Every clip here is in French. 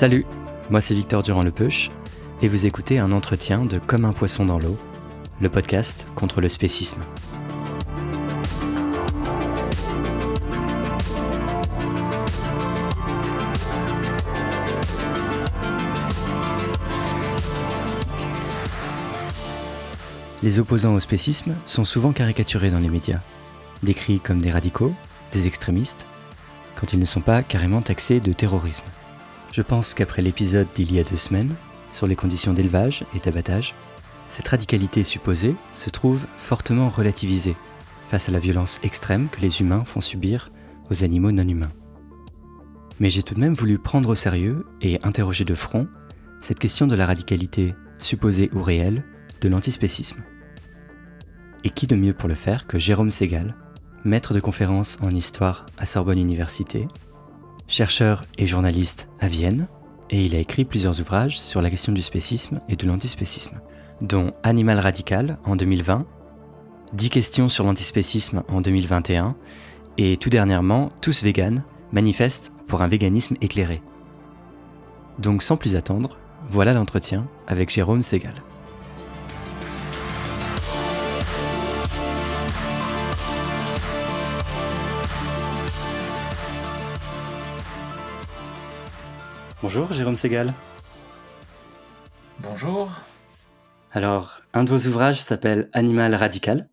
Salut, moi c'est Victor Durand-Lepeuche et vous écoutez un entretien de Comme un poisson dans l'eau, le podcast contre le spécisme. Les opposants au spécisme sont souvent caricaturés dans les médias, décrits comme des radicaux, des extrémistes, quand ils ne sont pas carrément taxés de terrorisme. Je pense qu'après l'épisode d'il y a deux semaines, sur les conditions d'élevage et d'abattage, cette radicalité supposée se trouve fortement relativisée face à la violence extrême que les humains font subir aux animaux non humains. Mais j'ai tout de même voulu prendre au sérieux et interroger de front cette question de la radicalité supposée ou réelle de l'antispécisme. Et qui de mieux pour le faire que Jérôme Segal, maître de conférences en histoire à Sorbonne Université, chercheur et journaliste à Vienne, et il a écrit plusieurs ouvrages sur la question du spécisme et de l'antispécisme, dont Animal radical en 2020, 10 questions sur l'antispécisme en 2021, et tout dernièrement Tous véganes, manifeste pour un véganisme éclairé. Donc sans plus attendre, voilà l'entretien avec Jérôme Segal. Bonjour Jérôme Segal. Bonjour. Alors, un de vos ouvrages s'appelle Animal radical.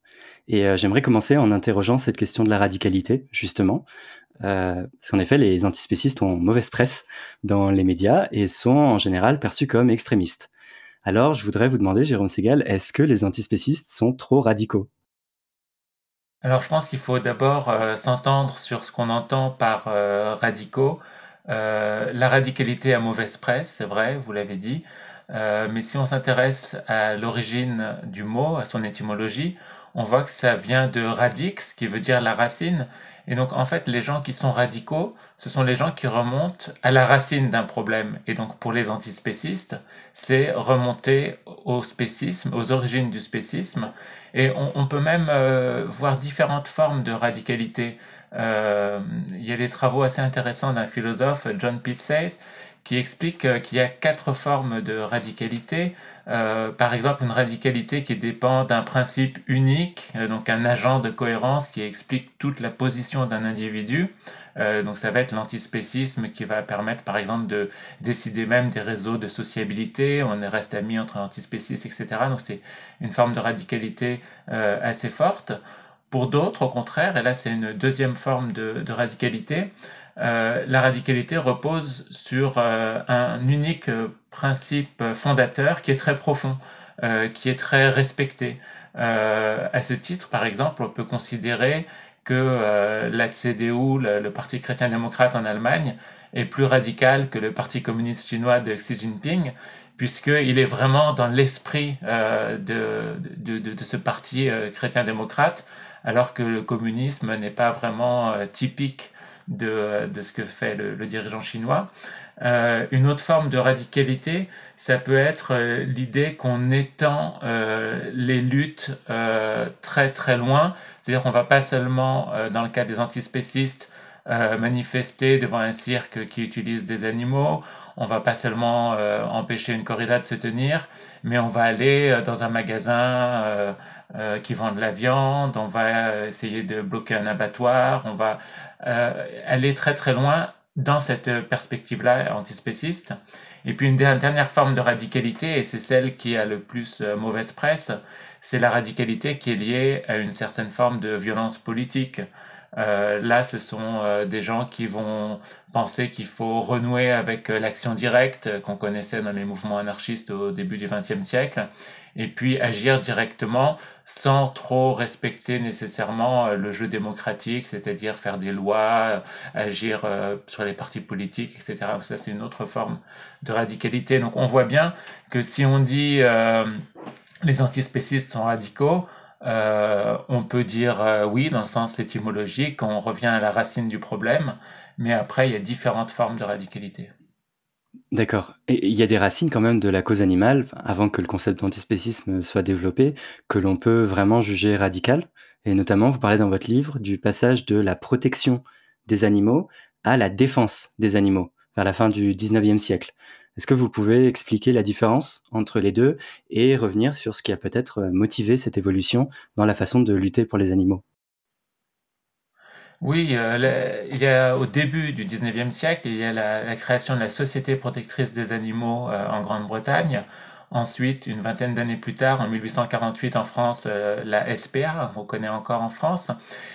Et euh, j'aimerais commencer en interrogeant cette question de la radicalité, justement. Euh, parce qu'en effet, les antispécistes ont mauvaise presse dans les médias et sont en général perçus comme extrémistes. Alors, je voudrais vous demander, Jérôme Segal, est-ce que les antispécistes sont trop radicaux? Alors, je pense qu'il faut d'abord euh, s'entendre sur ce qu'on entend par radicaux. Euh, la radicalité a mauvaise presse, c'est vrai, vous l'avez dit. Euh, mais si on s'intéresse à l'origine du mot, à son étymologie, on voit que ça vient de radix, qui veut dire la racine. Et donc, en fait, les gens qui sont radicaux, ce sont les gens qui remontent à la racine d'un problème. Et donc, pour les antispécistes, c'est remonter au spécisme, aux origines du spécisme. Et on, peut même euh, voir différentes formes de radicalité. Euh, il y a des travaux assez intéressants d'un philosophe, John Pitsays, qui explique euh, qu'il y a quatre formes de radicalité. Euh, par exemple, une radicalité qui dépend d'un principe unique, donc un agent de cohérence qui explique toute la position d'un individu. donc ça va être l'antispécisme qui va permettre par exemple de décider même des réseaux de sociabilité, on reste amis entre antispécistes, etc. Donc c'est une forme de radicalité assez forte. Pour d'autres, au contraire, et là c'est une deuxième forme de, radicalité, euh, la radicalité repose sur euh, un unique principe fondateur qui est très profond, euh, qui est très respecté. à ce titre, par exemple, on peut considérer que la CDU, le, Parti chrétien-démocrate en Allemagne, est plus radical que le Parti communiste chinois de Xi Jinping, puisqu'il est vraiment dans l'esprit de, ce parti chrétien-démocrate alors que le communisme n'est pas vraiment euh, typique de, ce que fait le, dirigeant chinois. Euh, une autre forme de radicalité, ça peut être euh, l'idée qu'on étend les luttes très très loin, c'est-à-dire qu'on va pas seulement, dans le cas des antispécistes, manifester devant un cirque qui utilise des animaux. On va pas seulement empêcher une corrida de se tenir, mais on va aller dans un magasin qui vend de la viande, on va essayer de bloquer un abattoir, on va aller très très loin dans cette perspective-là antispéciste. Et puis une dernière forme de radicalité, et c'est celle qui a le plus euh, mauvaise presse, c'est la radicalité qui est liée à une certaine forme de violence politique. Euh, là, ce sont euh, des gens qui vont penser qu'il faut renouer avec euh, l'action directe qu'on connaissait dans les mouvements anarchistes au début du XXe siècle, et puis agir directement sans trop respecter nécessairement le jeu démocratique, c'est-à-dire faire des lois, agir sur les partis politiques, etc. Ça, c'est une autre forme de radicalité. Donc, on voit bien que si on dit les antispécistes sont radicaux, euh, on peut dire euh, oui dans le sens étymologique, on revient à la racine du problème, mais après il y a différentes formes de radicalité. D'accord. Il y a des racines quand même de la cause animale, avant que le concept d'antispécisme soit développé, que l'on peut vraiment juger radical. Et notamment, vous parlez dans votre livre du passage de la protection des animaux à la défense des animaux vers la fin du 19e siècle. Est-ce que vous pouvez expliquer la différence entre les deux et revenir sur ce qui a peut-être euh, motivé cette évolution dans la façon de lutter pour les animaux? Oui, euh, il y a au début du 19e siècle, il y a la, création de la Société protectrice des animaux euh, en Grande-Bretagne. Ensuite, une vingtaine d'années plus tard, en 1848 en France, la SPA, on connaît encore en France.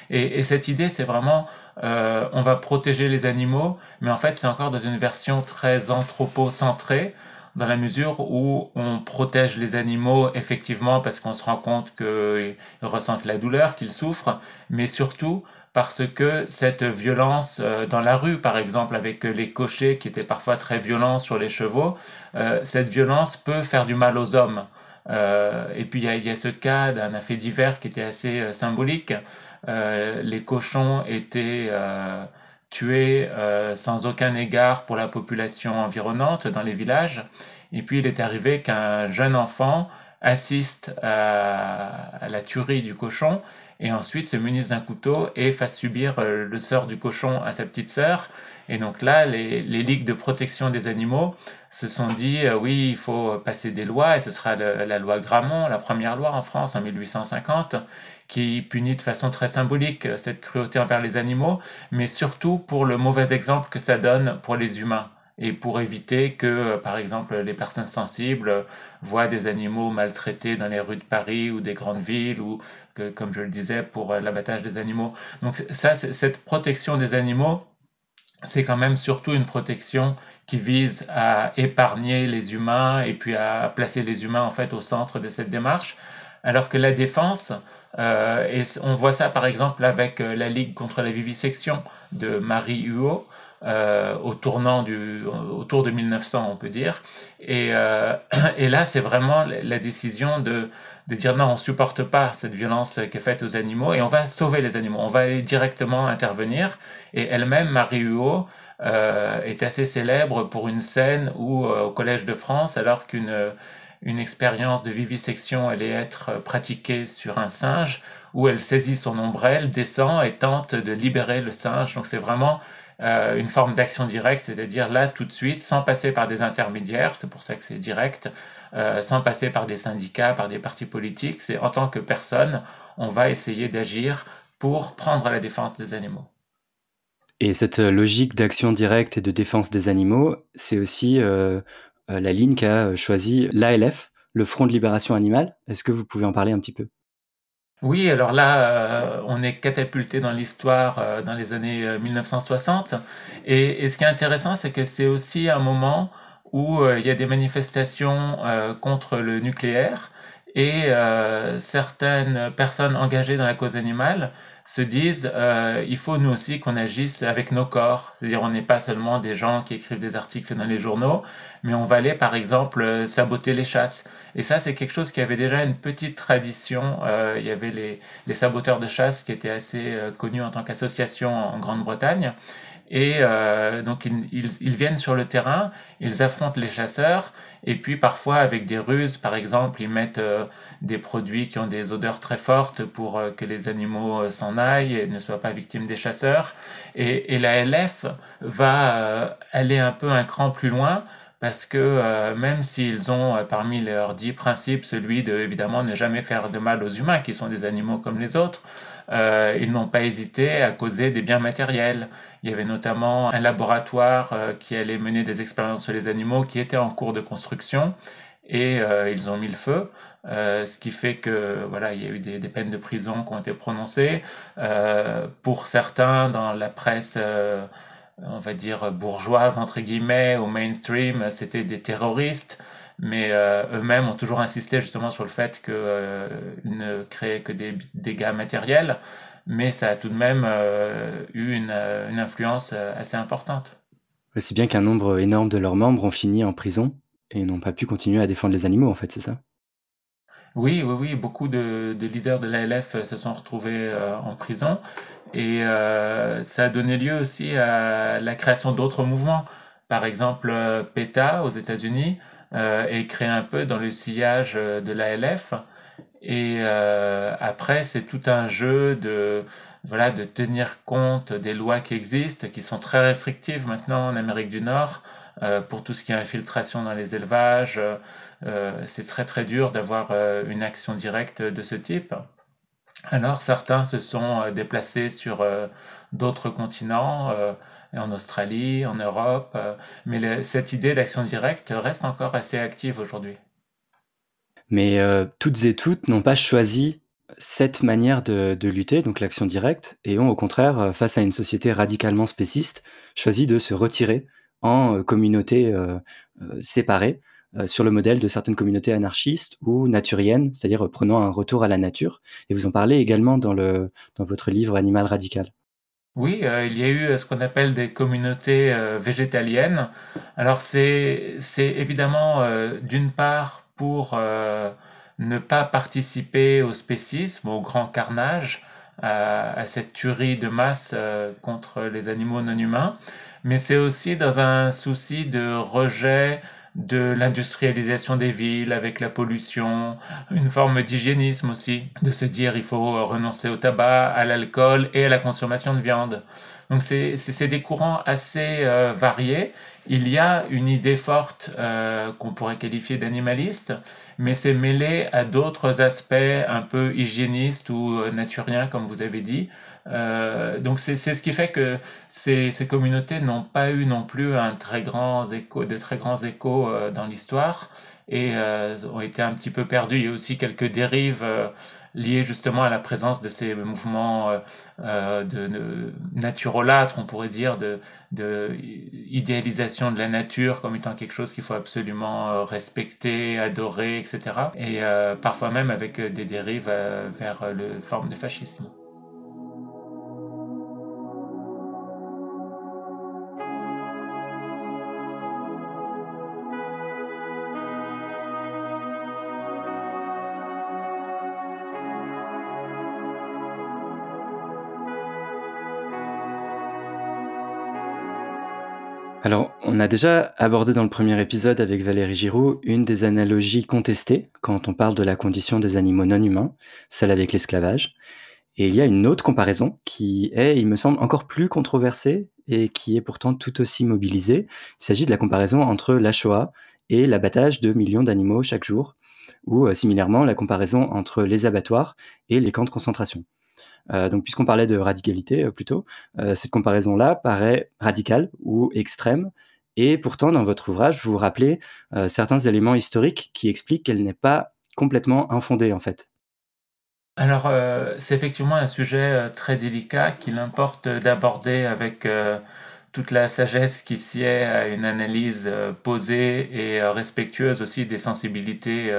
Et, et cette idée, c'est vraiment euh, on va protéger les animaux, mais en fait c'est encore dans une version très anthropocentrée, dans la mesure où on protège les animaux effectivement parce qu'on se rend compte qu'ils ressentent la douleur, qu'ils souffrent, mais surtout parce que cette violence euh, dans la rue, par exemple, avec les cochers qui étaient parfois très violents sur les chevaux, euh, cette violence peut faire du mal aux hommes. et puis il y, a, ce cas d'un fait divers qui était assez symbolique. Euh, les cochons étaient euh, tués euh, sans aucun égard pour la population environnante dans les villages. Et puis il est arrivé qu'un jeune enfant assiste à, la tuerie du cochon et ensuite se munisse d'un couteau et fasse subir le sort du cochon à sa petite sœur. Et donc là, les, ligues de protection des animaux se sont dit, oui, il faut passer des lois, et ce sera la loi Gramont, la première loi en France en 1850, qui punit de façon très symbolique euh, cette cruauté envers les animaux, mais surtout pour le mauvais exemple que ça donne pour les humains et pour éviter que, euh, par exemple, les personnes sensibles voient des animaux maltraités dans les rues de Paris ou des grandes villes, ou que, comme je le disais, pour euh, l'abattage des animaux. Donc ça, cette protection des animaux, c'est quand même surtout une protection qui vise à épargner les humains et puis à placer les humains en fait au centre de cette démarche, alors que la défense, euh, et on voit ça par exemple avec euh, la Ligue contre la vivisection de Marie Huot, euh, au tournant du, autour de 1900, on peut dire. Et, euh, et là, c'est vraiment la décision de, de dire non, on supporte pas cette violence qui est faite aux animaux et on va sauver les animaux. On va aller directement intervenir. Et elle-même, Marie Huot, euh, est assez célèbre pour une scène où, au Collège de France, alors qu'une une expérience de vivisection allait être pratiquée sur un singe où elle saisit son ombrelle, descend et tente de libérer le singe. Donc c'est vraiment euh, une forme d'action directe, c'est-à-dire là tout de suite, sans passer par des intermédiaires, c'est pour ça que c'est direct, euh, sans passer par des syndicats, par des partis politiques, c'est en tant que personne, on va essayer d'agir pour prendre la défense des animaux. Et cette logique d'action directe et de défense des animaux, c'est aussi euh, euh, la ligne qu'a euh, choisi l'ALF, le Front de Libération Animale. Est-ce que vous pouvez en parler un petit peu? Oui, alors là, euh, on est catapulté dans l'histoire dans les années 1960. Et, ce qui est intéressant, c'est que c'est aussi un moment où il y a des manifestations contre le nucléaire et certaines personnes engagées dans la cause animale se disent euh, il faut nous aussi qu'on agisse avec nos corps. C'est-à-dire on n'est pas seulement des gens qui écrivent des articles dans les journaux, mais on va aller par exemple euh, saboter les chasses. Et ça c'est quelque chose qui avait déjà une petite tradition. Euh, il y avait les, les, saboteurs de chasse qui étaient assez euh, connus en tant qu'association en Grande-Bretagne. Et euh, donc ils, ils, viennent sur le terrain, ils affrontent les chasseurs, et puis parfois avec des ruses, par exemple, ils mettent euh, des produits qui ont des odeurs très fortes pour euh, que les animaux s'en s'en aillent et ne soient pas victimes des chasseurs. Et, et la LF va aller un peu un cran plus loin parce que euh, même s'ils ont euh, parmi leurs dix principes celui de évidemment ne jamais faire de mal aux humains qui sont des animaux comme les autres, euh, ils n'ont pas hésité à causer des biens matériels. Il y avait notamment un laboratoire qui allait mener des expériences sur les animaux qui était en cours de construction. Et ils ont mis le feu, ce qui fait que voilà il y a eu des, peines de prison qui ont été prononcées. Pour certains dans la presse on va dire, bourgeoises, entre guillemets, au mainstream, c'était des terroristes, mais euh, eux-mêmes ont toujours insisté justement sur le fait qu'ils euh, ne créaient que des dégâts matériels, mais ça a tout de même euh, eu une, une, influence assez importante. C'est bien qu'un nombre énorme de leurs membres ont fini en prison et n'ont pas pu continuer à défendre les animaux, en fait, c'est ça? Oui, oui, oui, beaucoup de, de leaders de l'ALF se sont retrouvés en prison et euh, ça a donné lieu aussi à la création d'autres mouvements. Par exemple, PETA aux États-Unis euh, est créé un peu dans le sillage de l'ALF. Et euh, après, c'est tout un jeu de voilà de tenir compte des lois qui existent, qui sont très restrictives maintenant en Amérique du Nord euh, pour tout ce qui est infiltration dans les élevages. Euh, c'est très très dur d'avoir une action directe de ce type. Alors certains se sont euh, déplacés sur euh, d'autres continents, euh, en Australie, en Europe, mais cette idée d'action directe reste encore assez active aujourd'hui. Mais toutes et toutes n'ont pas choisi cette manière de, lutter, donc l'action directe, et ont au contraire, face à une société radicalement spéciste, choisi de se retirer en communautés séparées euh, sur le modèle de certaines communautés anarchistes ou naturiennes, c'est-à-dire prenant un retour à la nature. Et vous en parlez également dans, le, dans votre livre Animal radical. Oui, euh, il y a eu euh, ce qu'on appelle des communautés végétaliennes. Alors c'est évidemment d'une part pour ne pas participer au spécisme, au grand carnage, à cette tuerie de masse contre les animaux non humains, mais c'est aussi dans un souci de rejet de l'industrialisation des villes avec la pollution, une forme d'hygiénisme aussi, de se dire il faut renoncer au tabac, à l'alcool et à la consommation de viande. Donc c'est des courants assez euh, variés. Il y a une idée forte euh, qu'on pourrait qualifier d'animaliste, mais c'est mêlé à d'autres aspects un peu hygiénistes ou euh, naturiens, comme vous avez dit. Euh, donc c'est ce qui fait que ces, ces communautés n'ont pas eu non plus un très grand écho, de très grands échos euh, dans l'histoire et euh, ont été un petit peu perdues. Il y a aussi quelques dérives euh, liées justement à la présence de ces mouvements euh, euh, de, de naturolâtres, on pourrait dire, de, de idéalisation de la nature comme étant quelque chose qu'il faut absolument respecter, adorer, etc. Et parfois même avec des dérives vers le forme de fascisme. Alors, on a déjà abordé dans le premier épisode avec Valérie Giroud une des analogies contestées quand on parle de la condition des animaux non humains, celle avec l'esclavage. Et il y a une autre comparaison qui est, il me semble, encore plus controversée et qui est pourtant tout aussi mobilisée. Il s'agit de la comparaison entre la Shoah et l'abattage de millions d'animaux chaque jour, ou euh, similairement la comparaison entre les abattoirs et les camps de concentration. Euh, donc, puisqu'on parlait de radicalité euh, plutôt, euh, cette comparaison-là paraît radicale ou extrême. Et pourtant, dans votre ouvrage, vous vous rappelez certains éléments historiques qui expliquent qu'elle n'est pas complètement infondée, en fait. Alors, c'est effectivement un sujet très délicat qu'il importe d'aborder avec toute la sagesse qui sied à une analyse posée et respectueuse aussi des sensibilités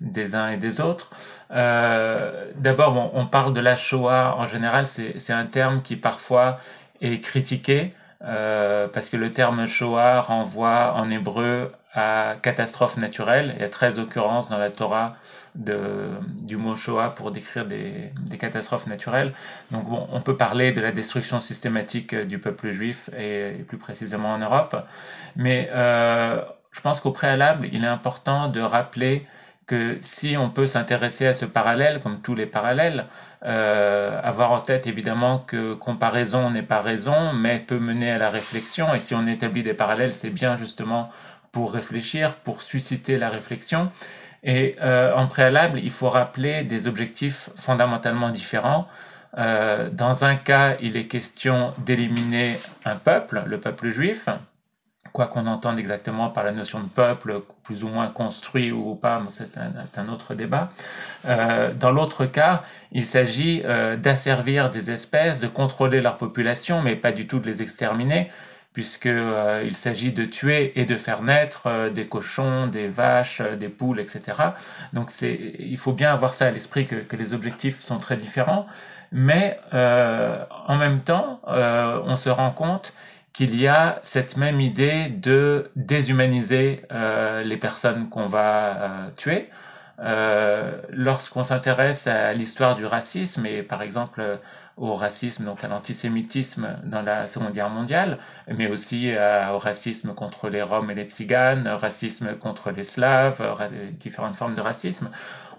des uns et des autres. Euh, D'abord, bon, on parle de la Shoah en général, c'est un terme qui parfois est critiqué euh, parce que le terme Shoah renvoie en hébreu à catastrophe naturelle. Il y a 13 occurrences dans la Torah du mot Shoah pour décrire des, des catastrophes naturelles. Donc bon, on peut parler de la destruction systématique du peuple juif et, plus précisément en Europe. Mais euh, je pense qu'au préalable, il est important de rappeler que si on peut s'intéresser à ce parallèle, comme tous les parallèles, euh, avoir en tête évidemment que comparaison n'est pas raison, mais peut mener à la réflexion, et si on établit des parallèles, c'est bien justement pour réfléchir, pour susciter la réflexion. Et euh, en préalable, il faut rappeler des objectifs fondamentalement différents. Euh, dans un cas, il est question d'éliminer un peuple, le peuple juif, quoi qu'on entende exactement par la notion de peuple, plus ou moins construit ou pas, c'est un, autre débat. Euh, dans l'autre cas, il s'agit euh, d'asservir des espèces, de contrôler leur population, mais pas du tout de les exterminer, puisqu'il euh, s'agit de tuer et de faire naître euh, des cochons, des vaches, des poules, etc. Donc il faut bien avoir ça à l'esprit que, les objectifs sont très différents, mais en même temps, on se rend compte qu'il y a cette même idée de déshumaniser euh, les personnes qu'on va euh, tuer. Euh, lorsqu'on s'intéresse à l'histoire du racisme et par exemple au racisme, donc à l'antisémitisme dans la Seconde Guerre mondiale, mais aussi au racisme contre les Roms et les Tziganes, racisme contre les Slaves, différentes formes de racisme,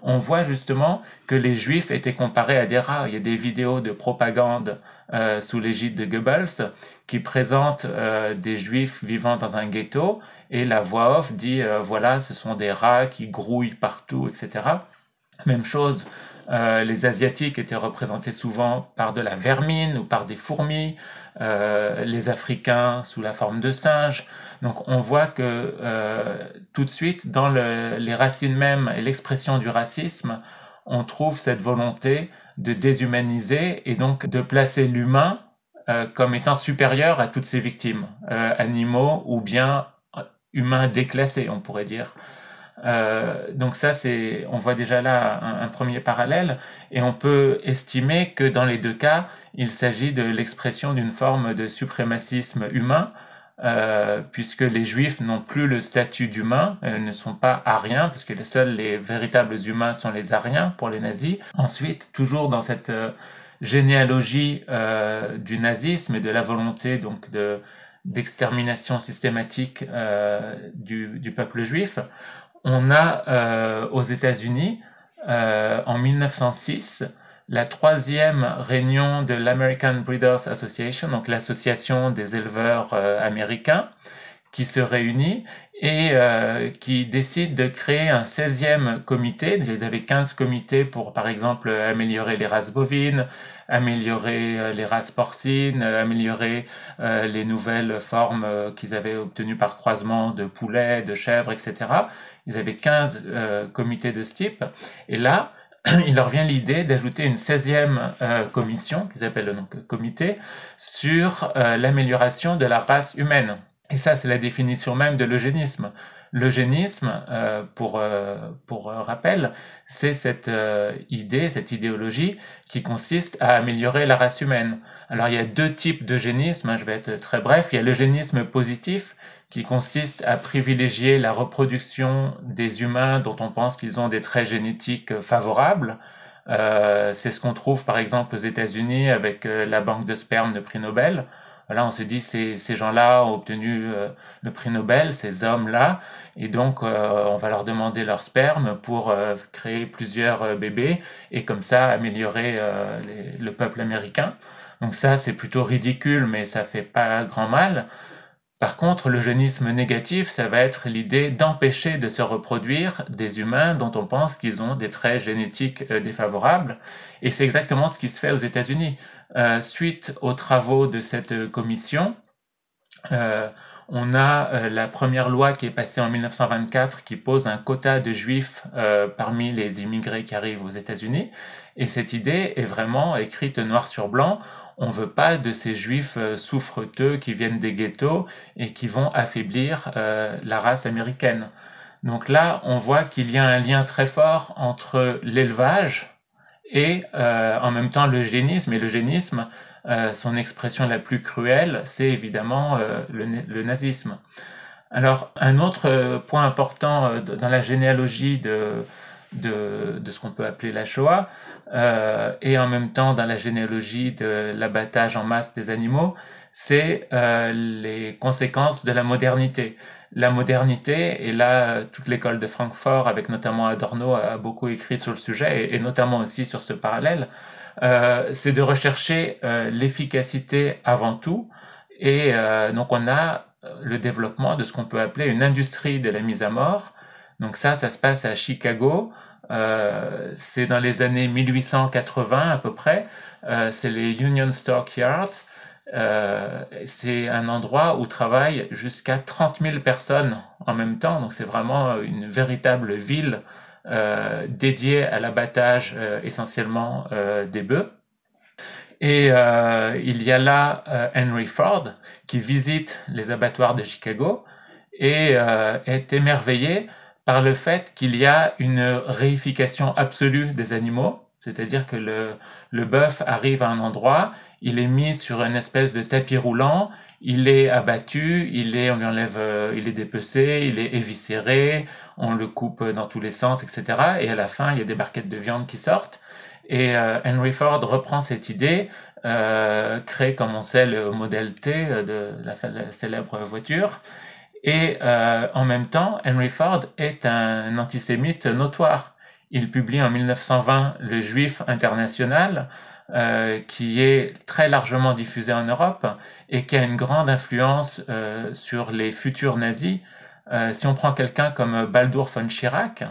on voit justement que les juifs étaient comparés à des rats. Il y a des vidéos de propagande euh, sous l'égide de Goebbels qui présentent euh, des juifs vivant dans un ghetto et la voix off dit euh, voilà, ce sont des rats qui grouillent partout, etc. Même chose euh, les Asiatiques étaient représentés souvent par de la vermine ou par des fourmis, euh, les Africains sous la forme de singes. Donc on voit que euh, tout de suite, dans les racines mêmes et l'expression du racisme, on trouve cette volonté de déshumaniser et donc de placer l'humain comme étant supérieur à toutes ses victimes, animaux ou bien humains déclassés, on pourrait dire. Euh, donc ça, c'est, on voit déjà là un, premier parallèle, et on peut estimer que dans les deux cas, il s'agit de l'expression d'une forme de suprémacisme humain, euh, puisque les Juifs n'ont plus le statut d'humain, euh, ne sont pas ariens, puisque les seuls les véritables humains sont les ariens pour les nazis. Ensuite, toujours dans cette généalogie du nazisme et de la volonté donc de d'extermination systématique du, peuple juif, on a euh, aux États-Unis, euh, en 1906, la troisième réunion de l'American Breeders Association, donc l'association des éleveurs euh, américains, qui se réunit et euh, qui décide de créer un 16e comité. Ils avaient 15 comités pour, par exemple, améliorer les races bovines, améliorer euh, les races porcines, améliorer euh, les nouvelles formes qu'ils avaient obtenues par croisement de poulets, de chèvres, etc. Ils avaient 15 comités de ce type. Et là, il leur vient l'idée d'ajouter une 16e commission, qu'ils appellent donc comité, sur l'amélioration de la race humaine. Et ça, c'est la définition même de l'eugénisme. L'eugénisme, euh, pour, euh, pour rappel, c'est cette euh, idée, cette idéologie qui consiste à améliorer la race humaine. Alors il y a deux types d'eugénisme, hein, je vais être très bref. Il y a l'eugénisme positif qui consiste à privilégier la reproduction des humains dont on pense qu'ils ont des traits génétiques favorables. c'est ce qu'on trouve par exemple aux États-Unis avec la banque de sperme de prix Nobel. On se dit ces, ces gens-là ont obtenu euh, le prix Nobel, ces hommes-là, et donc euh, on va leur demander leur sperme pour euh, créer plusieurs bébés et comme ça améliorer le peuple américain. Donc ça, c'est plutôt ridicule, mais ça fait pas grand mal. Par contre, le jeunisme négatif, ça va être l'idée d'empêcher de se reproduire des humains dont on pense qu'ils ont des traits génétiques défavorables. Et c'est exactement ce qui se fait aux États-Unis. Euh, suite aux travaux de cette commission, euh, on a la première loi qui est passée en 1924 qui pose un quota de juifs parmi les immigrés qui arrivent aux États-Unis. Et cette idée est vraiment écrite noir sur blanc on veut pas de ces juifs euh, souffreteux qui viennent des ghettos et qui vont affaiblir euh, la race américaine. Donc là, on voit qu'il y a un lien très fort entre l'élevage et euh, en même temps l'eugénisme. Et l'eugénisme, son expression la plus cruelle, c'est évidemment le, nazisme. Alors, un autre point important dans la généalogie de, de, de ce qu'on peut appeler la Shoah, euh, et en même temps dans la généalogie de l'abattage en masse des animaux, c'est euh, les conséquences de la modernité. La modernité, et là, toute l'école de Francfort, avec notamment Adorno, a beaucoup écrit sur le sujet, et, notamment aussi sur ce parallèle, euh, c'est de rechercher euh, l'efficacité avant tout, et euh, donc on a le développement de ce qu'on peut appeler une industrie de la mise à mort. Donc ça, ça se passe à Chicago. Euh, c'est dans les années 1880 à peu près. Euh, c'est les Union Stock Yards. Euh, c'est un endroit où travaillent jusqu'à 30 000 personnes en même temps. Donc c'est vraiment une véritable ville euh, dédiée à l'abattage euh, essentiellement des bœufs. Et il y a là Henry Ford qui visite les abattoirs de Chicago et est émerveillé par le fait qu'il y a une réification absolue des animaux. C'est-à-dire que le, le bœuf arrive à un endroit, il est mis sur une espèce de tapis roulant, il est abattu, il est, on lui enlève, euh, il est dépecé, il est éviscéré, on le coupe dans tous les sens, etc. Et à la fin, il y a des barquettes de viande qui sortent. Et euh, Henry Ford reprend cette idée, euh, crée, comme on sait, le modèle T de la, la célèbre voiture. Et euh, en même temps, Henry Ford est un antisémite notoire. Il publie en 1920 Le Juif international, euh, qui est très largement diffusé en Europe et qui a une grande influence euh, sur les futurs nazis. Euh, si on prend quelqu'un comme Baldur von Schirach,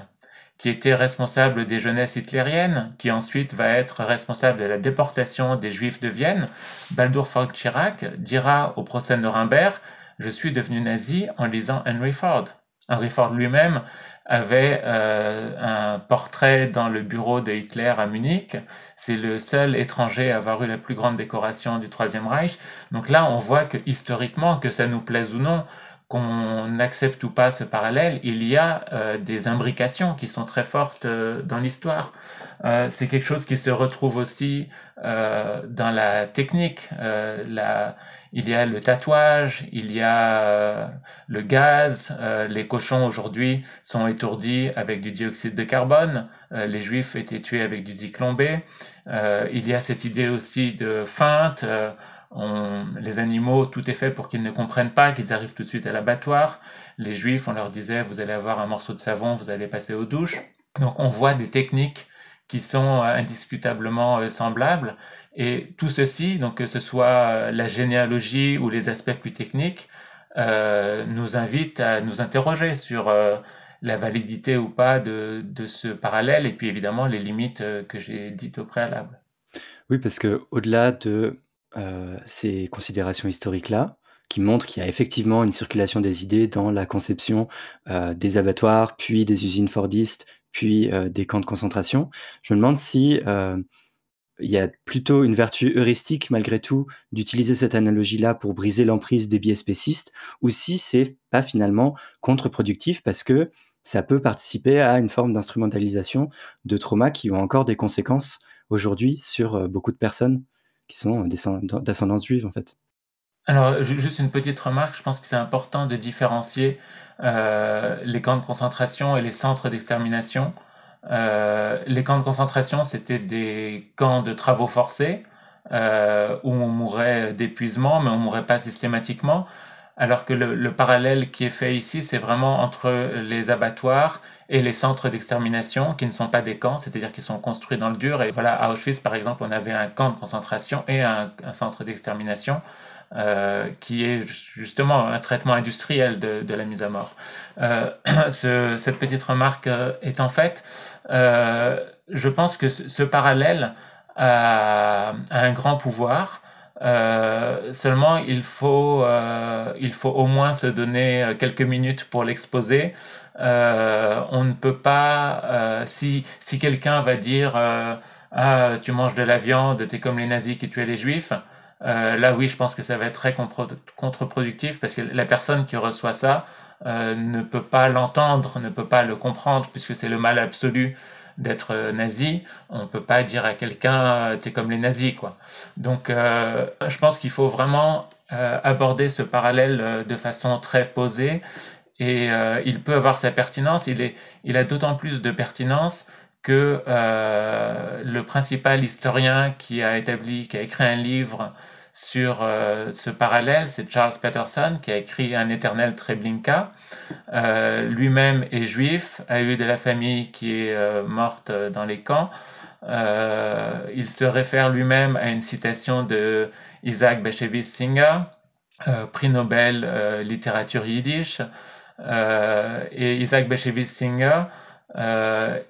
qui était responsable des jeunesses hitlériennes, qui ensuite va être responsable de la déportation des juifs de Vienne, Baldur von Schirach dira au procès de Nuremberg, je suis devenu nazi en lisant Henry Ford. Henry Ford lui-même avait euh, un portrait dans le bureau de Hitler à Munich. C'est le seul étranger à avoir eu la plus grande décoration du Troisième Reich. Donc là, on voit que historiquement, que ça nous plaise ou non, qu'on accepte ou pas ce parallèle, il y a euh, des imbrications qui sont très fortes euh, dans l'histoire. Euh, c'est quelque chose qui se retrouve aussi dans la technique. La, il y a le tatouage, il y a le gaz. les cochons aujourd'hui sont étourdis avec du dioxyde de carbone. les juifs étaient tués avec du zyklon il y a cette idée aussi de feinte on, les animaux, tout est fait pour qu'ils ne comprennent pas, qu'ils arrivent tout de suite à l'abattoir. Les juifs, on leur disait, vous allez avoir un morceau de savon, vous allez passer aux douches. Donc on voit des techniques qui sont euh, indiscutablement euh, semblables. Et tout ceci, donc que ce soit euh, la généalogie ou les aspects plus techniques, nous invite à nous interroger sur la validité ou pas de, de, ce parallèle et puis évidemment les limites que j'ai dites au préalable. Oui, parce que au-delà de ces considérations historiques-là, qui montrent qu'il y a effectivement une circulation des idées dans la conception des abattoirs, puis des usines Fordistes, puis euh, des camps de concentration. Je me demande si il y a plutôt une vertu heuristique malgré tout d'utiliser cette analogie-là pour briser l'emprise des biais spécistes, ou si c'est pas finalement contre-productif parce que ça peut participer à une forme d'instrumentalisation de traumas qui ont encore des conséquences aujourd'hui sur beaucoup de personnes qui sont d'ascendance juive en fait. Alors, juste une petite remarque, je pense que c'est important de différencier euh, les camps de concentration et les centres d'extermination. Euh, les camps de concentration, c'était des camps de travaux forcés euh, où on mourait d'épuisement, mais on mourait pas systématiquement. Alors que le, le parallèle qui est fait ici, c'est vraiment entre les abattoirs et les centres d'extermination qui ne sont pas des camps, c'est-à-dire qu'ils sont construits dans le dur. Et voilà, à Auschwitz, par exemple, on avait un camp de concentration et un centre d'extermination. Euh, qui est justement un traitement industriel de, de la mise à mort. Euh, ce, cette petite remarque euh, étant faite, euh, je pense que ce, parallèle a, a, un grand pouvoir. Seulement, il faut, il faut au moins se donner quelques minutes pour l'exposer on ne peut pas, si, si quelqu'un va dire Ah, tu manges de la viande, t'es comme les nazis qui tuaient les juifs, là oui, je pense que ça va être très contre-productif parce que la personne qui reçoit ça ne peut pas l'entendre, ne peut pas le comprendre puisque c'est le mal absolu d'être nazi, on peut pas dire à quelqu'un t'es comme les nazis quoi. Donc je pense qu'il faut vraiment aborder ce parallèle de façon très posée et euh, il peut avoir sa pertinence. Il, est, il a d'autant plus de pertinence que euh, le principal historien qui a établi, qui a écrit un livre sur ce parallèle, c'est Charles Patterson qui a écrit Un éternel Treblinka. Lui-même est juif, a eu de la famille qui est morte dans les camps. il se réfère lui-même à une citation de Isaac Bashevis Singer, prix Nobel littérature yiddish. et Isaac Bashevis Singer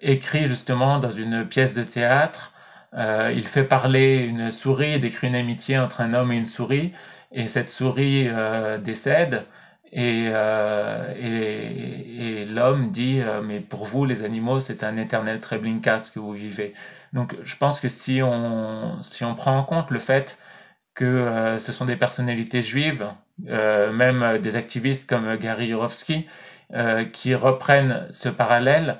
écrit justement dans une pièce de théâtre euh, il fait parler une souris, décrit une amitié entre un homme et une souris, et cette souris euh, décède. Et, euh, et, l'homme dit mais pour vous les animaux c'est un éternel Treblinka ce que vous vivez donc je pense que si on si on prend en compte le fait que ce sont des personnalités juives même des activistes comme Gary Yourofsky qui reprennent ce parallèle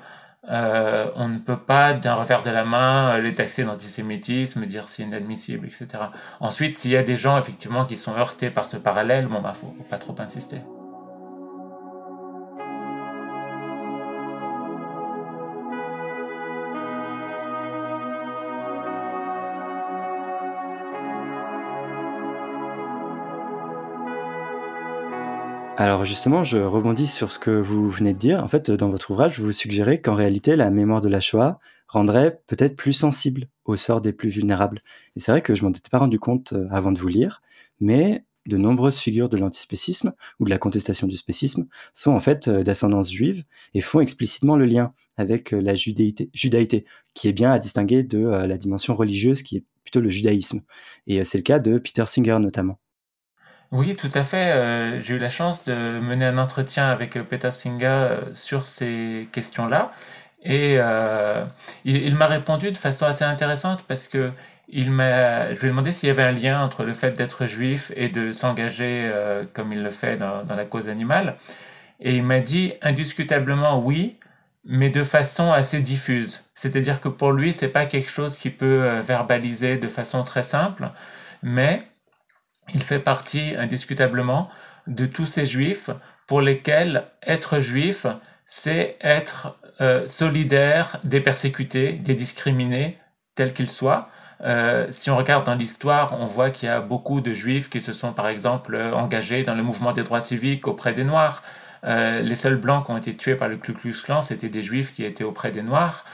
euh, on ne peut pas d'un revers de la main les taxer d'antisémitisme, dire c'est inadmissible, etc. Ensuite, s'il y a des gens effectivement qui sont heurtés par ce parallèle, bon bah faut pas trop insister. Alors justement, je rebondis sur ce que vous venez de dire. En fait, dans votre ouvrage, vous suggérez qu'en réalité, la mémoire de la Shoah rendrait peut-être plus sensible au sort des plus vulnérables. Et c'est vrai que je m'en étais pas rendu compte euh, avant de vous lire, mais de nombreuses figures de l'antispécisme ou de la contestation du spécisme sont en fait euh, d'ascendance juive et font explicitement le lien avec euh, la judaïté, qui est bien à distinguer de la dimension religieuse qui est plutôt le judaïsme. Et c'est le cas de Peter Singer notamment. Oui, tout à fait. Euh, j'ai eu la chance de mener un entretien avec euh, Peter Singa euh, sur ces questions-là. Et il, m'a répondu de façon assez intéressante parce que il m'a, je lui ai demandé s'il y avait un lien entre le fait d'être juif et de s'engager comme il le fait dans, dans la cause animale. Et il m'a dit indiscutablement oui, mais de façon assez diffuse. C'est-à-dire que pour lui, c'est pas quelque chose qui peut verbaliser de façon très simple, mais il fait partie indiscutablement de tous ces juifs pour lesquels être juif, c'est être euh, solidaire des persécutés, des discriminés, tels qu'ils soient. Euh, si on regarde dans l'histoire, on voit qu'il y a beaucoup de juifs qui se sont par exemple engagés dans le mouvement des droits civiques auprès des Noirs. Euh, les seuls blancs qui ont été tués par le Ku Klux Klan, c'était des juifs qui étaient auprès des Noirs.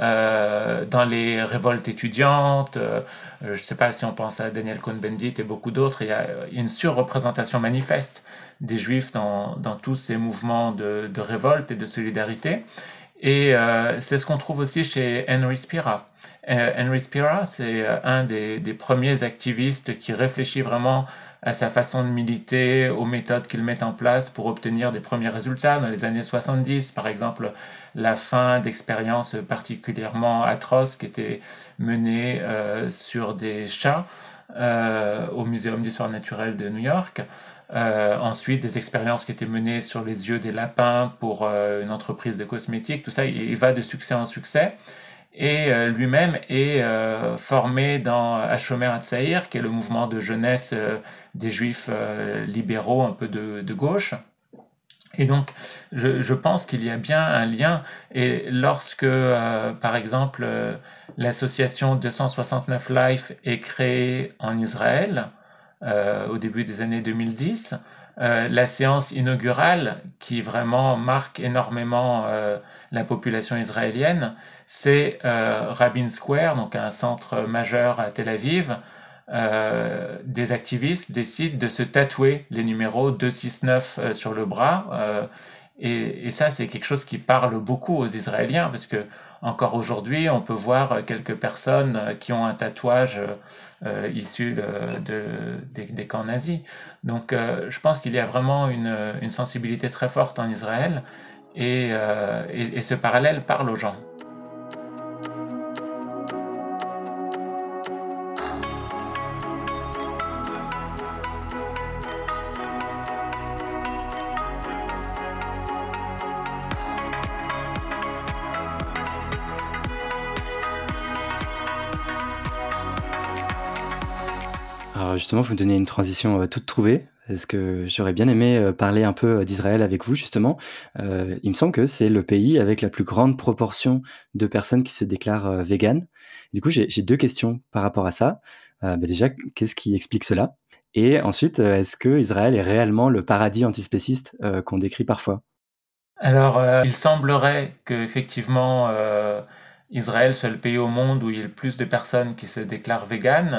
Euh, dans les révoltes étudiantes, euh, je ne sais pas si on pense à Daniel Cohn-Bendit et beaucoup d'autres, il y a une surreprésentation manifeste des juifs dans, dans tous ces mouvements de, de, révolte et de solidarité. Et euh, c'est ce qu'on trouve aussi chez Henry Spira. Henry Spira, c'est un des, premiers activistes qui réfléchit vraiment à sa façon de militer, aux méthodes qu'il met en place pour obtenir des premiers résultats. Dans les années 70, par exemple, la fin d'expériences particulièrement atroces qui étaient menées euh, sur des chats euh, au Muséum d'histoire naturelle de New York. Euh, ensuite, des expériences qui étaient menées sur les yeux des lapins pour une entreprise de cosmétiques. Tout ça, il va de succès en succès et euh, lui-même est euh, formé dans Hashomer Hatzair, qui est le mouvement de jeunesse euh, des juifs libéraux un peu de, gauche. Et donc, je pense qu'il y a bien un lien. Et lorsque, par exemple, l'association 269 Life est créée en Israël, au début des années 2010, euh, la séance inaugurale qui vraiment marque énormément euh, la population israélienne, c'est euh, Rabin Square, donc un centre majeur à Tel Aviv. des activistes décident de se tatouer les numéros 269 sur le bras. Et, et, ça, c'est quelque chose qui parle beaucoup aux Israéliens, parce que encore aujourd'hui, on peut voir quelques personnes qui ont un tatouage euh, issu de, des, camps nazis. Donc euh, je pense qu'il y a vraiment une, sensibilité très forte en Israël euh, et ce parallèle parle aux gens. Justement, vous me donnez une transition euh, toute trouvée, parce que j'aurais bien aimé euh, parler un peu euh, d'Israël avec vous, justement? il me semble que c'est le pays avec la plus grande proportion de personnes qui se déclarent véganes. Du coup, j'ai deux questions par rapport à ça. bah, déjà, qu'est-ce qui explique cela? Et ensuite, est-ce que Israël est réellement le paradis antispéciste, qu'on décrit parfois? Alors, il semblerait qu'effectivement, euh, Israël soit le pays au monde où il y a le plus de personnes qui se déclarent véganes,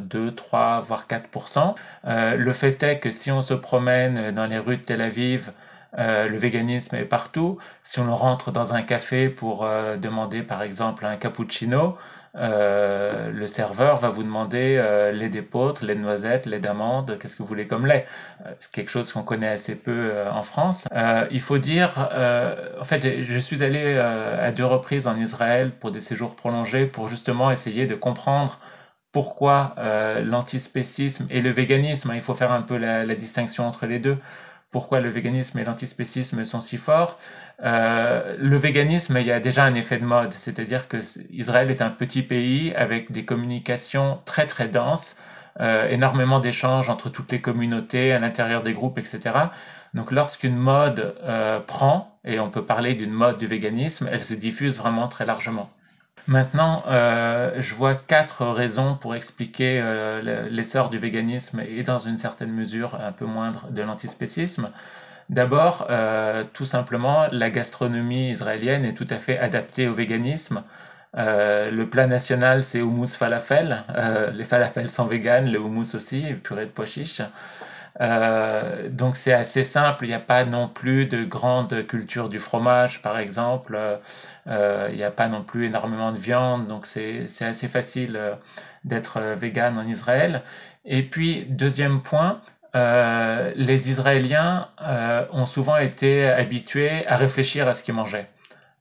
2, 3, voire 4%. le fait est que si on se promène dans les rues de Tel Aviv, euh, le véganisme est partout. Si on rentre dans un café pour euh, demander par exemple un cappuccino, euh, le serveur va vous demander lait d'épeautre, lait de noisette, qu'est-ce que vous voulez comme lait? C'est quelque chose qu'on connaît assez peu en France. il faut dire, en fait, je suis allé à deux reprises en Israël pour des séjours prolongés pour justement essayer de comprendre pourquoi l'antispécisme et le véganisme, hein, il faut faire un peu la distinction entre les deux, pourquoi le véganisme et l'antispécisme sont si forts. Euh, le véganisme, il y a déjà un effet de mode, c'est-à-dire que Israël est un petit pays avec des communications très très denses, euh, énormément d'échanges entre toutes les communautés, à l'intérieur des groupes, etc. Donc lorsqu'une mode euh, prend, et on peut parler d'une mode du véganisme, elle se diffuse vraiment très largement. Maintenant, euh, je vois quatre raisons pour expliquer euh, l'essor du véganisme et dans une certaine mesure un peu moindre de l'antispécisme. D'abord, euh, tout simplement, la gastronomie israélienne est tout à fait adaptée au véganisme. le plat national, c'est houmous falafel. les falafels sont véganes, le houmous aussi, purée de pois chiches. Euh, donc c'est assez simple, il n'y a pas non plus de grande culture du fromage par exemple, euh, il n'y a pas non plus énormément de viande, donc c'est assez facile euh, d'être vegan en Israël. Et puis deuxième point, les Israéliens ont souvent été habitués à réfléchir à ce qu'ils mangeaient.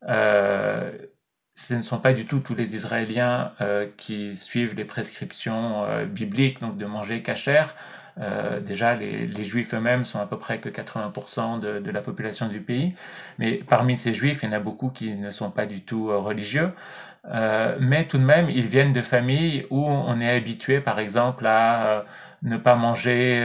ce ne sont pas du tout tous les Israéliens qui suivent les prescriptions bibliques, donc de manger cachère. Euh, déjà, les, les juifs eux-mêmes sont à peu près que 80% de, de, la population du pays. Mais parmi ces juifs, il y en a beaucoup qui ne sont pas du tout euh, religieux. Euh, mais tout de même, ils viennent de familles où on est habitué, par exemple, à euh, ne pas manger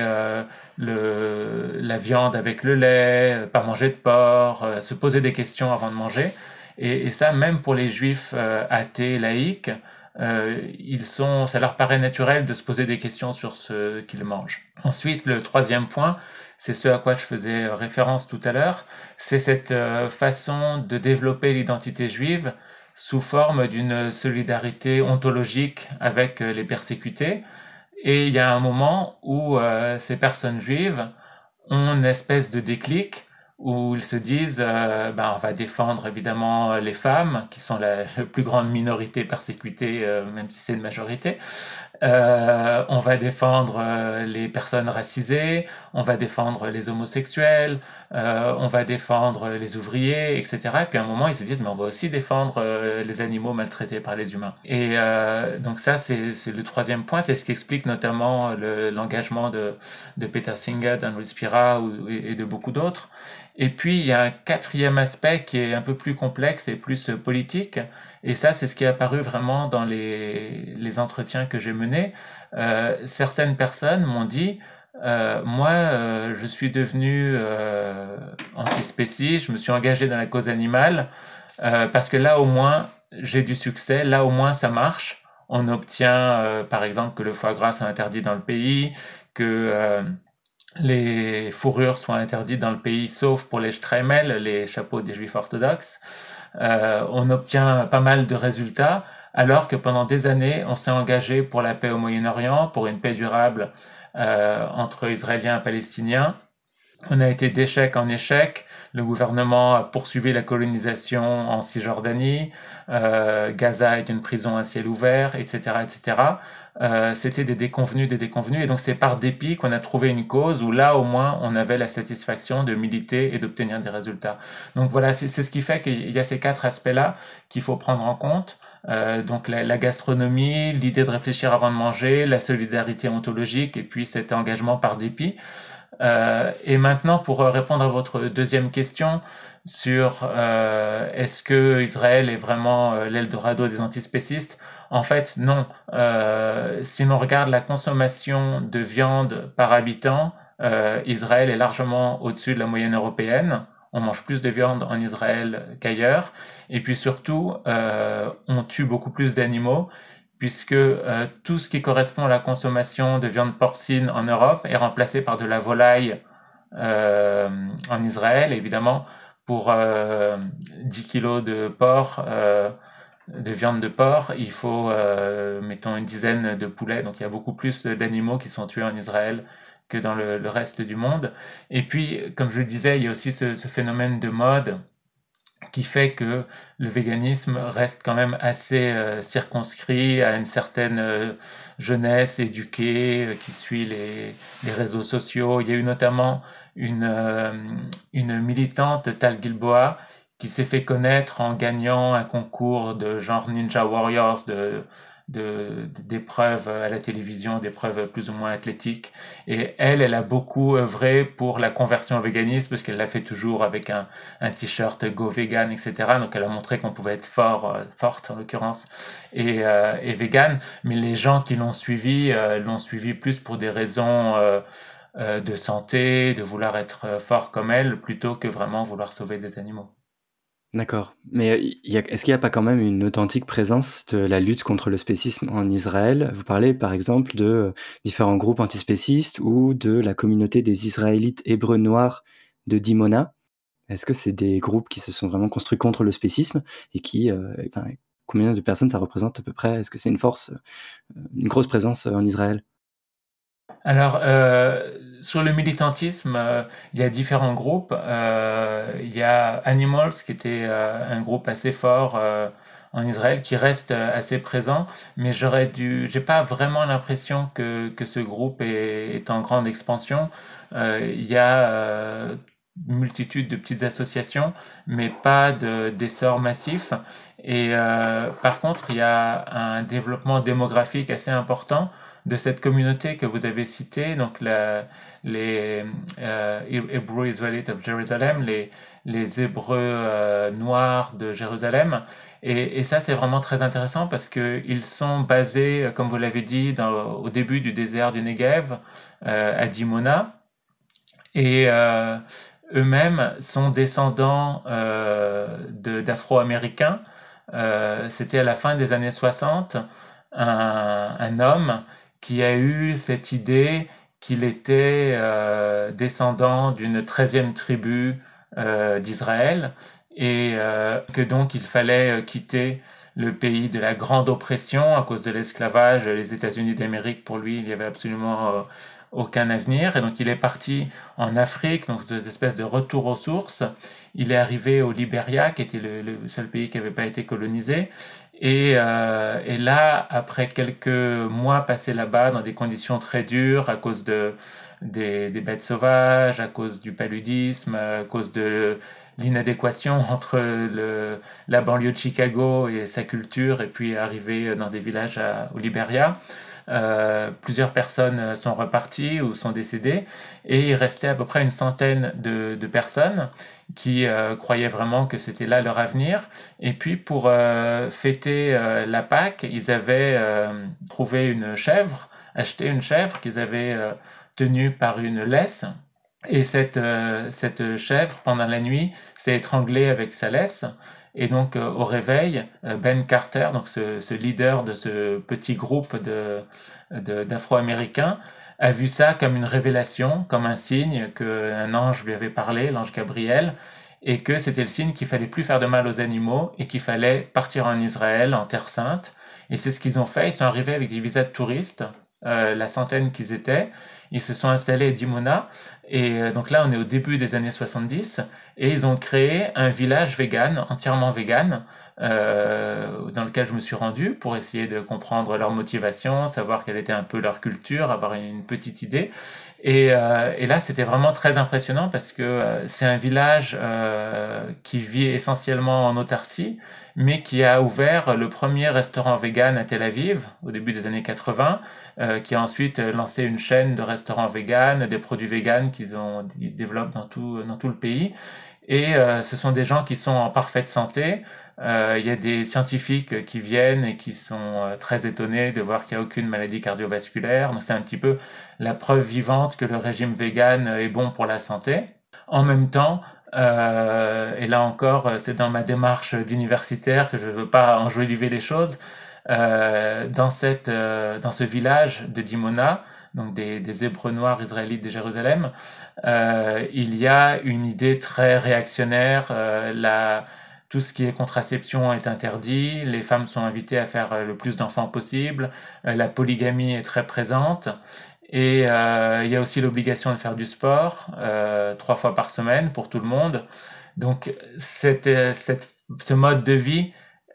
le, la viande avec le lait, pas manger de porc, se poser des questions avant de manger. Et, et ça, même pour les juifs athées, laïcs, euh, ils sont, ça leur paraît naturel de se poser des questions sur ce qu'ils mangent. Ensuite, le troisième point, c'est ce à quoi je faisais référence tout à l'heure, c'est cette euh, façon de développer l'identité juive sous forme d'une solidarité ontologique avec euh, les persécutés. Et il y a un moment où ces personnes juives ont une espèce de déclic où ils se disent euh, ben, on va défendre évidemment les femmes qui sont la, plus grande minorité persécutée euh, même si c'est une majorité. Euh, on va défendre euh, les personnes racisées on va défendre les homosexuels euh, on va défendre les ouvriers etc et puis à un moment ils se disent mais on va aussi défendre les animaux maltraités par les humains. Et donc ça c'est le troisième point. C'est ce qui explique notamment l'engagement de, de Peter Singer d'Anne Spira et de beaucoup d'autres et puis, il y a un quatrième aspect qui est un peu plus complexe et plus politique. Et ça, c'est ce qui est apparu vraiment dans les, les entretiens que j'ai menés. Euh, certaines personnes m'ont dit, euh, moi, euh, je suis devenu euh, antispéciste, je me suis engagé dans la cause animale, euh, parce que là, au moins, j'ai du succès, là, au moins, ça marche. On obtient, euh, par exemple, que le foie gras soit interdit dans le pays, que les fourrures soient interdites dans le pays, sauf pour les shtremel, les chapeaux des juifs orthodoxes. Euh, on obtient pas mal de résultats, alors que pendant des années, on s'est engagé pour la paix au Moyen-Orient, pour une paix durable euh, entre Israéliens et Palestiniens. On a été d'échec en échec. Le gouvernement a poursuivi la colonisation en Cisjordanie. Euh, Gaza est une prison à ciel ouvert, etc., etc. Euh, C'était des déconvenus, des déconvenus. Et donc c'est par dépit qu'on a trouvé une cause où là au moins on avait la satisfaction de militer et d'obtenir des résultats. Donc voilà, c'est ce qui fait qu'il y a ces quatre aspects-là qu'il faut prendre en compte. Euh, donc la, la gastronomie, l'idée de réfléchir avant de manger, la solidarité ontologique et puis cet engagement par dépit. Euh, et maintenant, pour euh, répondre à votre deuxième question sur euh, est-ce que Israël est vraiment l'Eldorado des antispécistes, en fait, non. Si l'on regarde la consommation de viande par habitant, Israël est largement au-dessus de la moyenne européenne. On mange plus de viande en Israël qu'ailleurs. Et puis surtout, on tue beaucoup plus d'animaux puisque tout ce qui correspond à la consommation de viande porcine en Europe est remplacé par de la volaille en Israël, évidemment, pour 10 kilos de porc de viande de porc, il faut, euh, mettons, une dizaine de poulets. Donc il y a beaucoup plus d'animaux qui sont tués en Israël que dans le, reste du monde. Et puis, comme je le disais, il y a aussi ce, phénomène de mode qui fait que le véganisme reste quand même assez euh, circonscrit à une certaine euh, jeunesse éduquée qui suit les, les, réseaux sociaux. Il y a eu notamment une, une militante, Tal Gilboa, qui s'est fait connaître en gagnant un concours de genre Ninja Warriors de d'épreuves à la télévision, d'épreuves plus ou moins athlétiques. Et elle, elle a beaucoup œuvré pour la conversion au véganisme parce qu'elle l'a fait toujours avec un, un t-shirt Go Vegan, etc. Donc elle a montré qu'on pouvait être fort, euh, forte en l'occurrence, et, euh, et vegan. Mais les gens qui l'ont suivi euh, l'ont suivi plus pour des raisons euh, de santé, de vouloir être fort comme elle, plutôt que vraiment vouloir sauver des animaux. D'accord. Mais, euh, est-ce qu'il n'y a pas quand même une authentique présence de la lutte contre le spécisme en Israël? Vous parlez, par exemple, de, euh, différents groupes antispécistes ou de la communauté des Israélites hébreux noirs de Dimona. Est-ce que c'est des groupes qui se sont vraiment construits contre le spécisme et qui, euh, combien de personnes ça représente à peu près? Est-ce que c'est une force, une grosse présence, en Israël? Alors, sur le militantisme, euh, il y a différents groupes. Euh, il y a Animals, qui était un groupe assez fort en Israël, qui reste assez présent, mais j'aurais dû, j'ai pas vraiment l'impression que, que ce groupe est, est en grande expansion. il y a multitude de petites associations, mais pas d'essor massif. Et par contre, il y a un développement démographique assez important de cette communauté que vous avez citée, donc les euh, Hebrew Israelites of Jerusalem, les, les Hébreux euh, noirs de Jérusalem. Et, et ça, c'est vraiment très intéressant parce qu'ils sont basés, comme vous l'avez dit, au début du désert du Negev, euh, à Dimona. Et euh, eux-mêmes sont descendants euh, d'Afro-Américains. C'était à la fin des années 60, un, un homme qui a eu cette idée qu'il était euh, descendant d'une treizième tribu euh, d'Israël et euh, que donc il fallait quitter le pays de la grande oppression à cause de l'esclavage. Les États-Unis d'Amérique, pour lui, il n'y avait absolument aucun avenir. Et donc il est parti en Afrique, donc cette espèce de retour aux sources. Il est arrivé au Liberia, qui était le seul pays qui n'avait pas été colonisé. Et, euh, et, là, après quelques mois passés là-bas dans des conditions très dures à cause de, des, bêtes sauvages, à cause du paludisme, à cause de l'inadéquation entre la banlieue de Chicago et sa culture, et puis arriver dans des villages au Liberia, euh, plusieurs personnes sont reparties ou sont décédées, et il restait à peu près une centaine de, personnes qui euh, croyaient vraiment que c'était là leur avenir. Et puis pour euh, fêter euh, la Pâque, ils avaient euh, trouvé une chèvre, acheté une chèvre qu'ils avaient euh, tenue par une laisse. Et cette, cette chèvre, pendant la nuit, s'est étranglée avec sa laisse. Et donc au réveil, Ben Carter, donc ce, leader de ce petit groupe d'Afro-Américains, a vu ça comme une révélation, comme un signe qu'un ange lui avait parlé, l'ange Gabriel, et que c'était le signe qu'il fallait plus faire de mal aux animaux et qu'il fallait partir en Israël, en Terre Sainte. Et c'est ce qu'ils ont fait. Ils sont arrivés avec des visas de touristes, euh, la centaine qu'ils étaient. Ils se sont installés à Dimona. Et euh, donc là, on est au début des années 70. Et ils ont créé un village vegan, entièrement vegan, euh, dans lequel je me suis rendu pour essayer de comprendre leur motivation, savoir quelle était un peu leur culture, avoir une petite idée. Et, et là, c'était vraiment très impressionnant parce que c'est un village qui vit essentiellement en autarcie, mais qui a ouvert le premier restaurant vegan à Tel Aviv au début des années 80, euh, qui a ensuite lancé une chaîne de restaurants vegan, des produits vegan qu'ils ont ils développent dans tout dans tout le pays. Et euh, ce sont des gens qui sont en parfaite santé. Euh, il y a des scientifiques qui viennent et qui sont euh, très étonnés de voir qu'il n'y a aucune maladie cardiovasculaire. Donc c'est un petit peu la preuve vivante que le régime vegan est bon pour la santé. En même temps, euh, et là encore, c'est dans ma démarche d'universitaire que je ne veux pas enjoliver les choses, dans, cette, dans ce village de Dimona, donc des, des Hébreux noirs israélites de Jérusalem, il y a une idée très réactionnaire. tout ce qui est contraception est interdit, les femmes sont invitées à faire le plus d'enfants possible, la polygamie est très présente, et euh, il y a aussi l'obligation de faire du sport euh, trois fois par semaine pour tout le monde. Donc cette, cette, ce mode de vie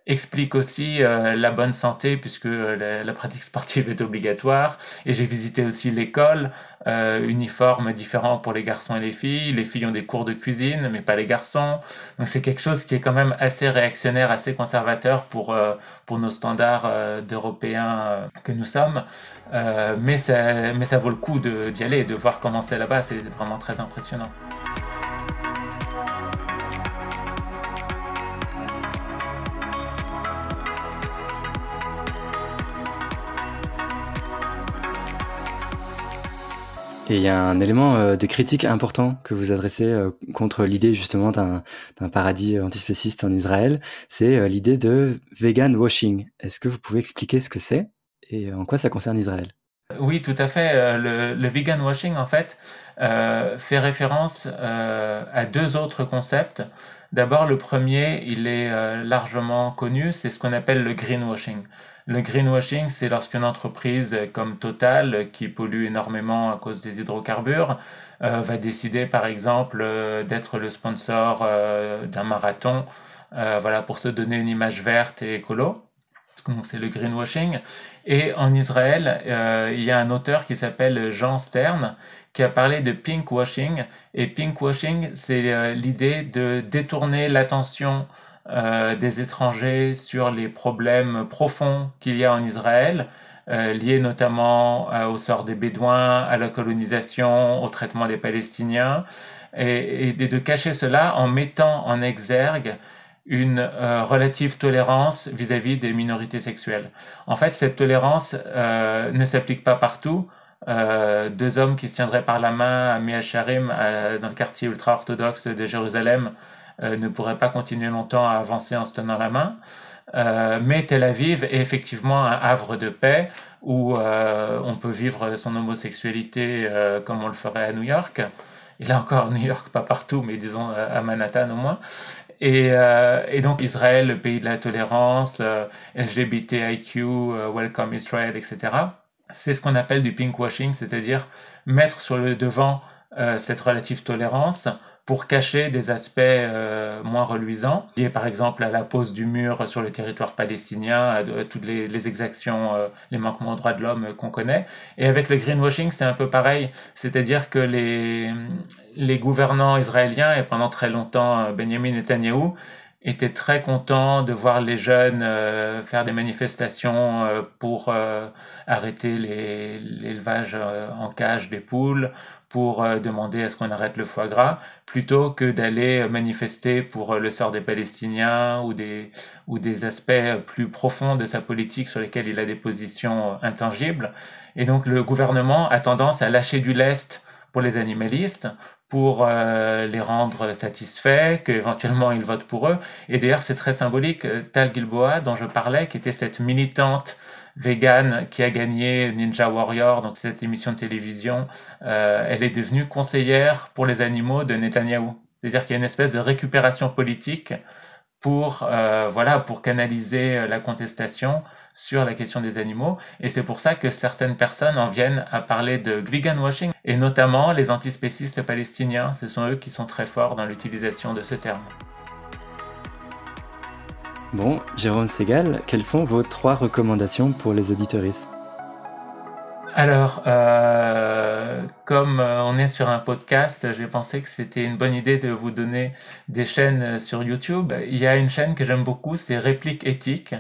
explique aussi euh, la bonne santé puisque euh, la, pratique sportive est obligatoire. Et j'ai visité aussi l'école, euh, uniforme différent pour les garçons et les filles. Les filles ont des cours de cuisine, mais pas les garçons. Donc c'est quelque chose qui est quand même assez réactionnaire, assez conservateur pour euh, pour nos standards d'Européens que nous sommes. mais ça mais ça vaut le coup d'y aller de voir comment c'est là-bas. C'est vraiment très impressionnant. Et il y a un élément euh, de critique important que vous adressez euh, contre l'idée justement d'un paradis antispéciste en Israël, c'est euh, l'idée de vegan washing. Est-ce que vous pouvez expliquer ce que c'est et en quoi ça concerne Israël? Oui, tout à fait. Le, le, vegan washing, en fait, fait référence à deux autres concepts. D'abord, le premier, il est largement connu, c'est ce qu'on appelle le greenwashing. Le greenwashing, c'est lorsqu'une entreprise comme Total, qui pollue énormément à cause des hydrocarbures, euh, va décider par exemple euh, d'être le sponsor euh, d'un marathon, voilà, pour se donner une image verte et écolo. Donc c'est le greenwashing. Et en Israël, il y a un auteur qui s'appelle Jean Stern qui a parlé de pinkwashing. Et pinkwashing, c'est l'idée de détourner l'attention euh, des étrangers sur les problèmes profonds qu'il y a en Israël, euh, liés notamment euh, au sort des Bédouins, à la colonisation, au traitement des Palestiniens, et, et de cacher cela en mettant en exergue une euh, relative tolérance vis-à-vis des minorités sexuelles. En fait, cette tolérance euh, ne s'applique pas partout. Euh, deux hommes qui se tiendraient par la main à Miacharim, dans le quartier ultra-orthodoxe de Jérusalem, euh, ne pourrait pas continuer longtemps à avancer en se tenant la main. Euh, mais Tel Aviv est effectivement un havre de paix où euh, on peut vivre son homosexualité comme on le ferait à New York. Et là encore, New York, pas partout, mais disons à Manhattan au moins. Et, et, donc Israël, le pays de la tolérance, LGBTIQ, Welcome Israel, etc. C'est ce qu'on appelle du pinkwashing, c'est-à-dire mettre sur le devant cette relative tolérance pour cacher des aspects euh, moins reluisants, liés par exemple à la pose du mur sur le territoire palestinien, à, toutes les, exactions, euh, les manquements aux droits de l'homme qu'on connaît. Et avec le greenwashing, c'est un peu pareil, c'est-à-dire que les, les gouvernants israéliens, et pendant très longtemps euh, Benjamin Netanyahu, était très content de voir les jeunes euh, faire des manifestations euh, pour euh, arrêter l'élevage en cage des poules, pour demander à ce qu'on arrête le foie gras, plutôt que d'aller manifester pour le sort des Palestiniens ou des, ou des aspects plus profonds de sa politique sur lesquels il a des positions intangibles. Et donc le gouvernement a tendance à lâcher du lest pour les animalistes, pour euh, les rendre satisfaits, qu'éventuellement ils votent pour eux. Et d'ailleurs, c'est très symbolique. Euh, Tal Gilboa, dont je parlais, qui était cette militante végane qui a gagné Ninja Warrior, donc cette émission de télévision, euh, elle est devenue conseillère pour les animaux de Netanyahou. C'est-à-dire qu'il y a une espèce de récupération politique pour euh, voilà pour canaliser la contestation sur la question des animaux et c'est pour ça que certaines personnes en viennent à parler de vegan washing et notamment les antispécistes palestiniens ce sont eux qui sont très forts dans l'utilisation de ce terme. Bon, Jérôme Segal, quelles sont vos trois recommandations pour les auditoristes alors, euh, comme euh, on est sur un podcast, j'ai pensé que c'était une bonne idée de vous donner des chaînes euh, sur YouTube. Il y a une chaîne que j'aime beaucoup, c'est Réplique éthique.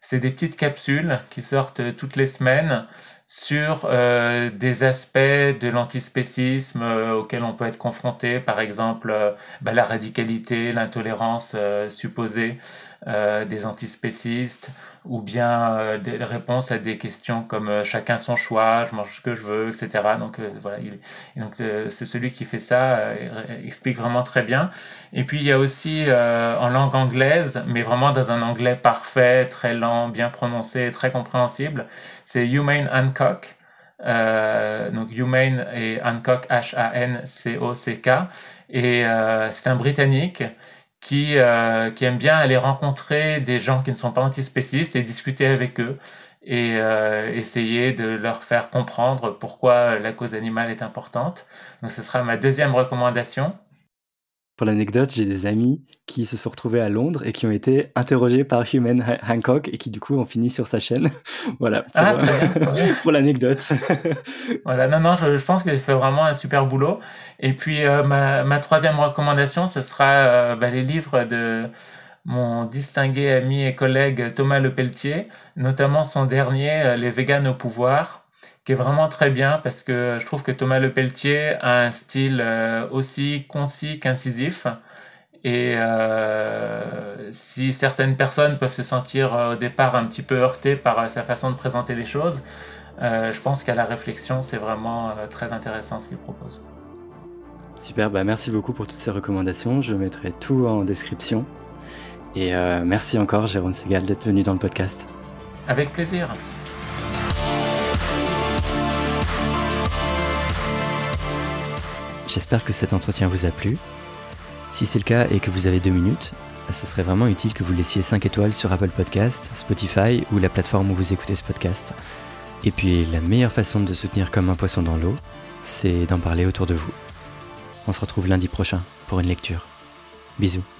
C'est des petites capsules qui sortent toutes les semaines sur des aspects de l'antispécisme auxquels on peut être confronté, par exemple bah, la radicalité, l'intolérance supposée des antispécistes, ou bien des réponses à des questions comme chacun son choix, je mange ce que je veux, etc. Donc voilà, il, donc c'est celui qui fait ça explique vraiment très bien. Et puis il y a aussi en langue anglaise, mais vraiment dans un anglais parfait, très lent, bien prononcé, très compréhensible, c'est Humane Hancock. Euh, donc Humane et Hancock, H-A-N-C-O-C-K. Et euh, c'est un Britannique qui, euh, qui aime bien aller rencontrer des gens qui ne sont pas antispécistes et discuter avec eux et euh, essayer de leur faire comprendre pourquoi la cause animale est importante. Donc ce sera ma deuxième recommandation. Pour l'anecdote, j'ai des amis qui se sont retrouvés à Londres et qui ont été interrogés par Human Hancock et qui du coup ont fini sur sa chaîne. voilà, pour, ah, pour l'anecdote. voilà, non, non, je, pense qu'il fait vraiment un super boulot. Et puis euh, ma, ma, troisième recommandation, ce sera euh, bah, les livres de mon distingué ami et collègue Thomas Lepelletier, notamment son dernier, euh, Les véganes au pouvoir qui est vraiment très bien parce que je trouve que Thomas Lepelletier a un style euh, aussi concis qu'incisif. Et euh, si certaines personnes peuvent se sentir euh, au départ un petit peu heurtées par sa façon de présenter les choses, je pense qu'à la réflexion, c'est vraiment très intéressant ce qu'il propose. Super, bah merci beaucoup pour toutes ces recommandations. Je mettrai tout en description. Et merci encore, Jérôme Segal, d'être venu dans le podcast. Avec plaisir. J'espère que cet entretien vous a plu. Si c'est le cas et que vous avez deux minutes, ce serait vraiment utile que vous laissiez 5 étoiles sur Apple Podcast, Spotify ou la plateforme où vous écoutez ce podcast. Et puis la meilleure façon de soutenir comme un poisson dans l'eau, c'est d'en parler autour de vous. On se retrouve lundi prochain pour une lecture. Bisous.